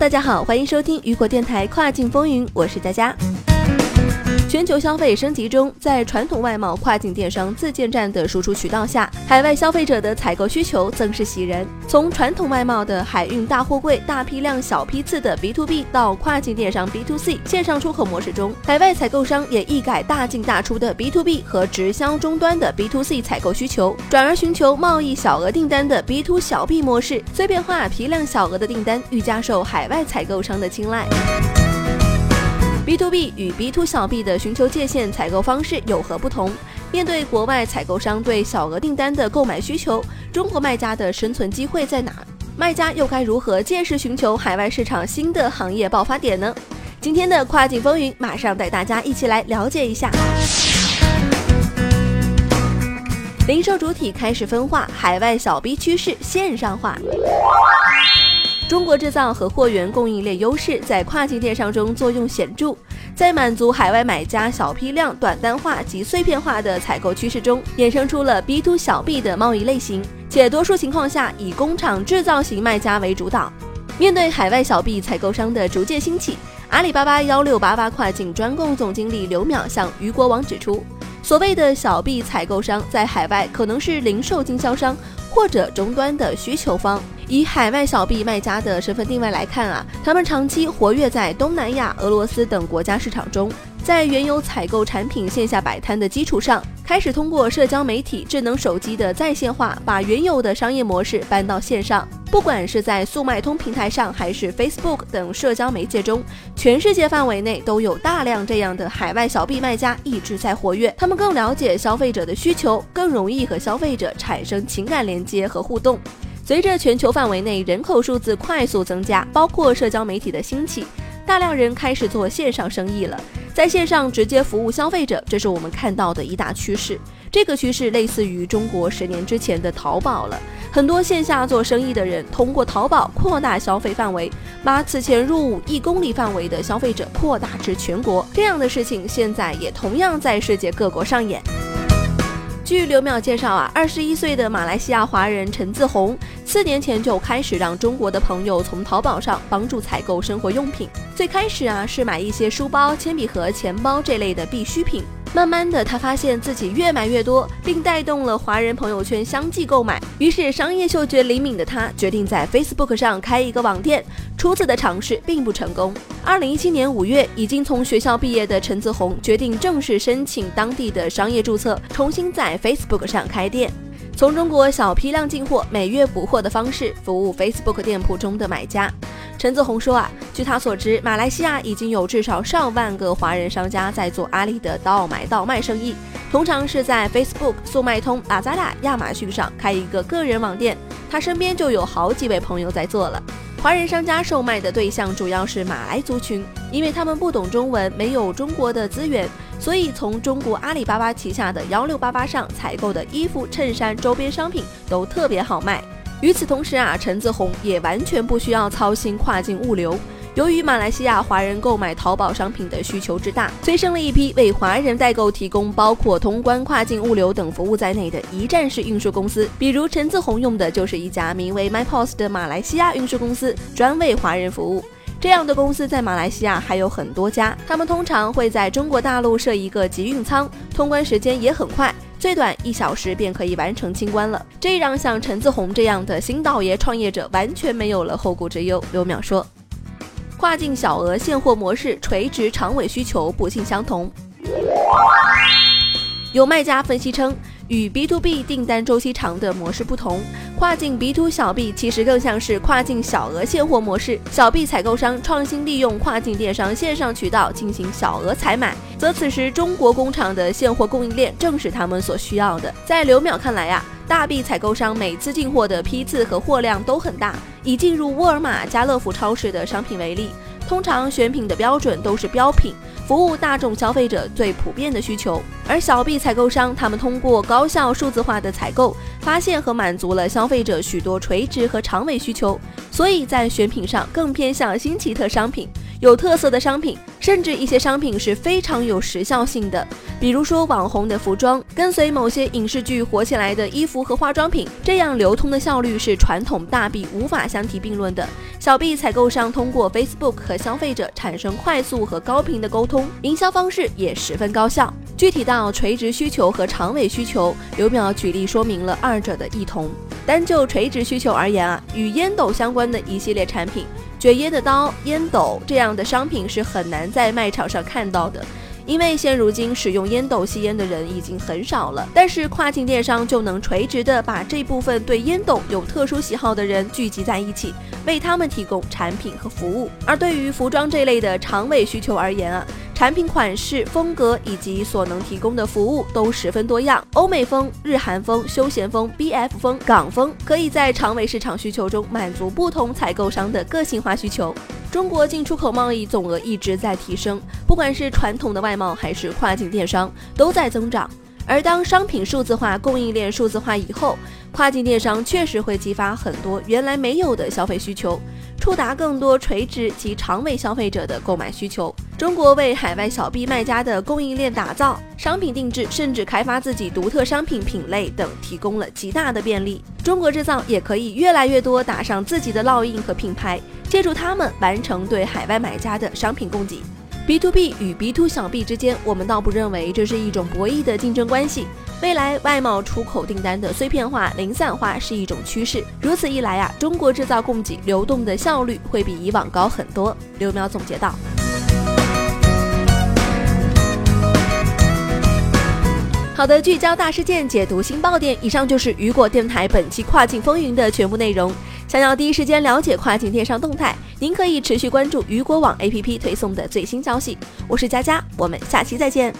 大家好，欢迎收听雨果电台跨境风云，我是佳佳。全球消费升级中，在传统外贸跨境电商自建站的输出渠道下，海外消费者的采购需求增势喜人。从传统外贸的海运大货柜、大批量小批次的 B to B 到跨境电商 B to C 线上出口模式中，海外采购商也一改大进大出的 B to B 和直销终端的 B to C 采购需求，转而寻求贸易小额订单的 B to 小 B 模式，碎片化批量小额的订单愈加受海外采购商的青睐。B to B 与 B to 小 B 的寻求界限采购方式有何不同？面对国外采购商对小额订单的购买需求，中国卖家的生存机会在哪？卖家又该如何借势寻求海外市场新的行业爆发点呢？今天的跨境风云，马上带大家一起来了解一下。零售主体开始分化，海外小 B 趋势线上化。中国制造和货源供应链优势在跨境电商中作用显著，在满足海外买家小批量、短单化及碎片化的采购趋势中，衍生出了 B to 小 B 的贸易类型，且多数情况下以工厂制造型卖家为主导。面对海外小 B 采购商的逐渐兴起，阿里巴巴幺六八八跨境专供总经理刘淼向余国网指出，所谓的小 B 采购商在海外可能是零售经销商或者终端的需求方。以海外小 B 卖家的身份定位来看啊，他们长期活跃在东南亚、俄罗斯等国家市场中，在原有采购产品线下摆摊的基础上，开始通过社交媒体、智能手机的在线化，把原有的商业模式搬到线上。不管是在速卖通平台上，还是 Facebook 等社交媒介中，全世界范围内都有大量这样的海外小 B 卖家一直在活跃。他们更了解消费者的需求，更容易和消费者产生情感连接和互动。随着全球范围内人口数字快速增加，包括社交媒体的兴起，大量人开始做线上生意了，在线上直接服务消费者，这是我们看到的一大趋势。这个趋势类似于中国十年之前的淘宝了，很多线下做生意的人通过淘宝扩大消费范围，把此前入伍一公里范围的消费者扩大至全国。这样的事情现在也同样在世界各国上演。据刘淼介绍啊，二十一岁的马来西亚华人陈自宏，四年前就开始让中国的朋友从淘宝上帮助采购生活用品。最开始啊，是买一些书包、铅笔盒、钱包这类的必需品。慢慢的，他发现自己越买越多，并带动了华人朋友圈相继购买。于是，商业嗅觉灵敏的他决定在 Facebook 上开一个网店。初次的尝试并不成功。二零一七年五月，已经从学校毕业的陈子红决定正式申请当地的商业注册，重新在 Facebook 上开店。从中国小批量进货，每月补货的方式服务 Facebook 店铺中的买家。陈子红说啊，据他所知，马来西亚已经有至少上万个华人商家在做阿里的倒买倒卖生意，通常是在 Facebook、速卖通、拉扎达、亚马逊上开一个个人网店。他身边就有好几位朋友在做了。华人商家售卖的对象主要是马来族群，因为他们不懂中文，没有中国的资源，所以从中国阿里巴巴旗下的幺六八八上采购的衣服、衬衫、周边商品都特别好卖。与此同时啊，陈子红也完全不需要操心跨境物流。由于马来西亚华人购买淘宝商品的需求之大，催生了一批为华人代购提供包括通关、跨境物流等服务在内的一站式运输公司。比如陈子红用的就是一家名为 MyPost 的马来西亚运输公司，专为华人服务。这样的公司在马来西亚还有很多家，他们通常会在中国大陆设一个集运仓，通关时间也很快。最短一小时便可以完成清关了，这让像陈子红这样的新倒爷创业者完全没有了后顾之忧。刘淼说，跨境小额现货模式垂直长尾需求不尽相同。有卖家分析称，与 B to B 订单周期长的模式不同，跨境 B to 小 B 其实更像是跨境小额现货模式。小 B 采购商创新利用跨境电商线上渠道进行小额采买，则此时中国工厂的现货供应链正是他们所需要的。在刘淼看来呀，大 B 采购商每次进货的批次和货量都很大。以进入沃尔玛、家乐福超市的商品为例。通常选品的标准都是标品，服务大众消费者最普遍的需求。而小 B 采购商，他们通过高效数字化的采购，发现和满足了消费者许多垂直和长尾需求，所以在选品上更偏向新奇特商品。有特色的商品，甚至一些商品是非常有时效性的，比如说网红的服装，跟随某些影视剧火起来的衣服和化妆品，这样流通的效率是传统大币无法相提并论的。小币采购商通过 Facebook 和消费者产生快速和高频的沟通，营销方式也十分高效。具体到垂直需求和长尾需求，刘淼举例说明了二者的异同。单就垂直需求而言啊，与烟斗相关的一系列产品。卷烟的刀、烟斗这样的商品是很难在卖场上看到的，因为现如今使用烟斗吸烟的人已经很少了。但是跨境电商就能垂直的把这部分对烟斗有特殊喜好的人聚集在一起，为他们提供产品和服务。而对于服装这类的长尾需求而言啊。产品款式、风格以及所能提供的服务都十分多样，欧美风、日韩风、休闲风、BF 风、港风，可以在长尾市场需求中满足不同采购商的个性化需求。中国进出口贸易总额一直在提升，不管是传统的外贸还是跨境电商都在增长。而当商品数字化、供应链数字化以后，跨境电商确实会激发很多原来没有的消费需求。触达更多垂直及长尾消费者的购买需求。中国为海外小 B 卖家的供应链打造、商品定制，甚至开发自己独特商品品类等，提供了极大的便利。中国制造也可以越来越多打上自己的烙印和品牌，借助他们完成对海外买家的商品供给。B to B 与 B to 小 B 之间，我们倒不认为这是一种博弈的竞争关系。未来外贸出口订单的碎片化、零散化是一种趋势。如此一来啊，中国制造供给流动的效率会比以往高很多。刘淼总结道。好的，聚焦大事件，解读新爆点。以上就是雨果电台本期跨境风云的全部内容。想要第一时间了解跨境电商动态，您可以持续关注雨果网 APP 推送的最新消息。我是佳佳，我们下期再见。